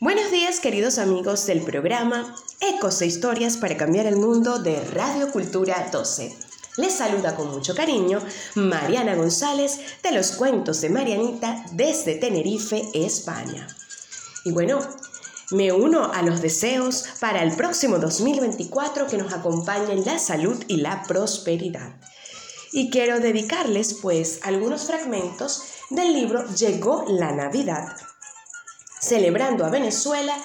Buenos días queridos amigos del programa Ecos e Historias para Cambiar el Mundo de Radio Cultura 12. Les saluda con mucho cariño Mariana González de los cuentos de Marianita desde Tenerife, España. Y bueno, me uno a los deseos para el próximo 2024 que nos acompañen la salud y la prosperidad. Y quiero dedicarles pues algunos fragmentos del libro Llegó la Navidad celebrando a Venezuela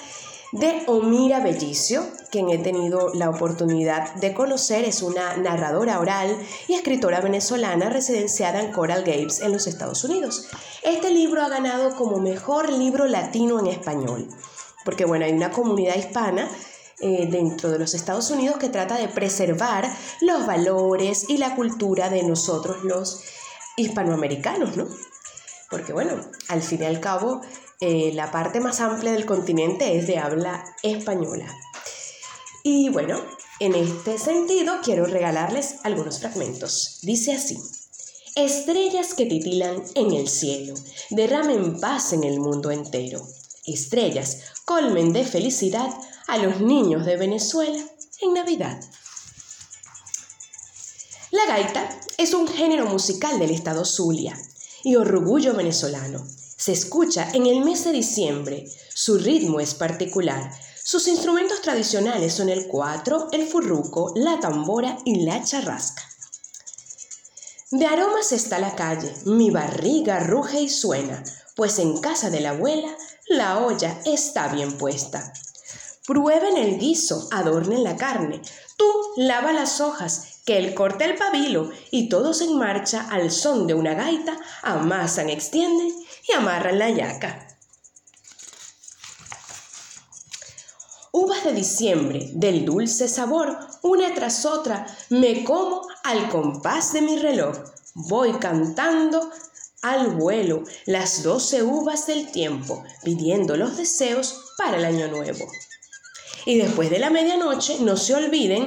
de Omira Bellicio, quien he tenido la oportunidad de conocer, es una narradora oral y escritora venezolana residenciada en Coral Gables en los Estados Unidos. Este libro ha ganado como mejor libro latino en español, porque bueno, hay una comunidad hispana eh, dentro de los Estados Unidos que trata de preservar los valores y la cultura de nosotros los hispanoamericanos, ¿no? Porque bueno, al fin y al cabo eh, la parte más amplia del continente es de habla española. Y bueno, en este sentido quiero regalarles algunos fragmentos. Dice así. Estrellas que titilan en el cielo, derramen paz en el mundo entero. Estrellas colmen de felicidad a los niños de Venezuela en Navidad. La gaita es un género musical del estado Zulia y orgullo venezolano. Se escucha en el mes de diciembre. Su ritmo es particular. Sus instrumentos tradicionales son el cuatro, el furruco, la tambora y la charrasca. De aromas está la calle, mi barriga ruge y suena, pues en casa de la abuela la olla está bien puesta. Prueben el guiso, adornen la carne, tú lava las hojas, que él corta el pabilo y todos en marcha al son de una gaita amasan, extienden y amarran la yaca. Uvas de diciembre, del dulce sabor, una tras otra, me como al compás de mi reloj. Voy cantando al vuelo las doce uvas del tiempo, pidiendo los deseos para el año nuevo. Y después de la medianoche, no se olviden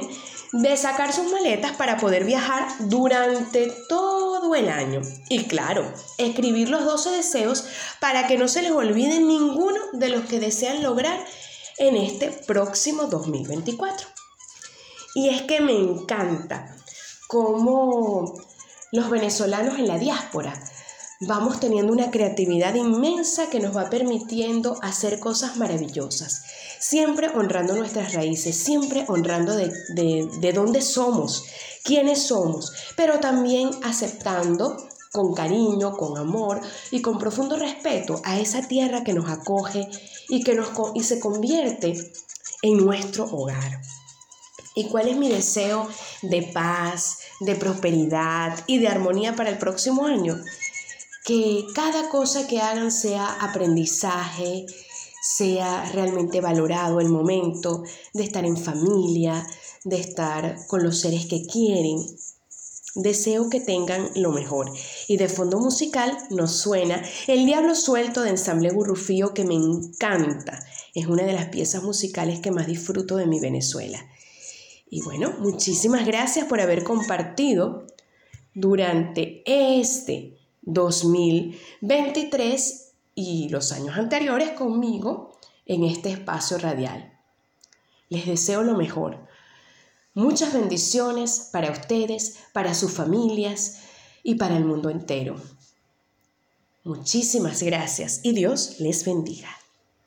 de sacar sus maletas para poder viajar durante todo el año. Y claro, escribir los 12 deseos para que no se les olvide ninguno de los que desean lograr en este próximo 2024. Y es que me encanta cómo los venezolanos en la diáspora vamos teniendo una creatividad inmensa que nos va permitiendo hacer cosas maravillosas siempre honrando nuestras raíces, siempre honrando de, de, dónde somos, quiénes somos, pero también aceptando con cariño, con amor y con profundo respeto a esa tierra que nos acoge y que nos y se convierte en nuestro hogar. ¿Y cuál es mi deseo de paz, de prosperidad y de armonía para el próximo año? Que cada cosa que hagan sea aprendizaje, sea realmente valorado el momento de estar en familia, de estar con los seres que quieren. Deseo que tengan lo mejor. Y de fondo musical nos suena El Diablo Suelto de Ensamble Gurrufío que me encanta. Es una de las piezas musicales que más disfruto de mi Venezuela. Y bueno, muchísimas gracias por haber compartido durante este 2023 y los años anteriores conmigo en este espacio radial. Les deseo lo mejor. Muchas bendiciones para ustedes, para sus familias y para el mundo entero. Muchísimas gracias y Dios les bendiga.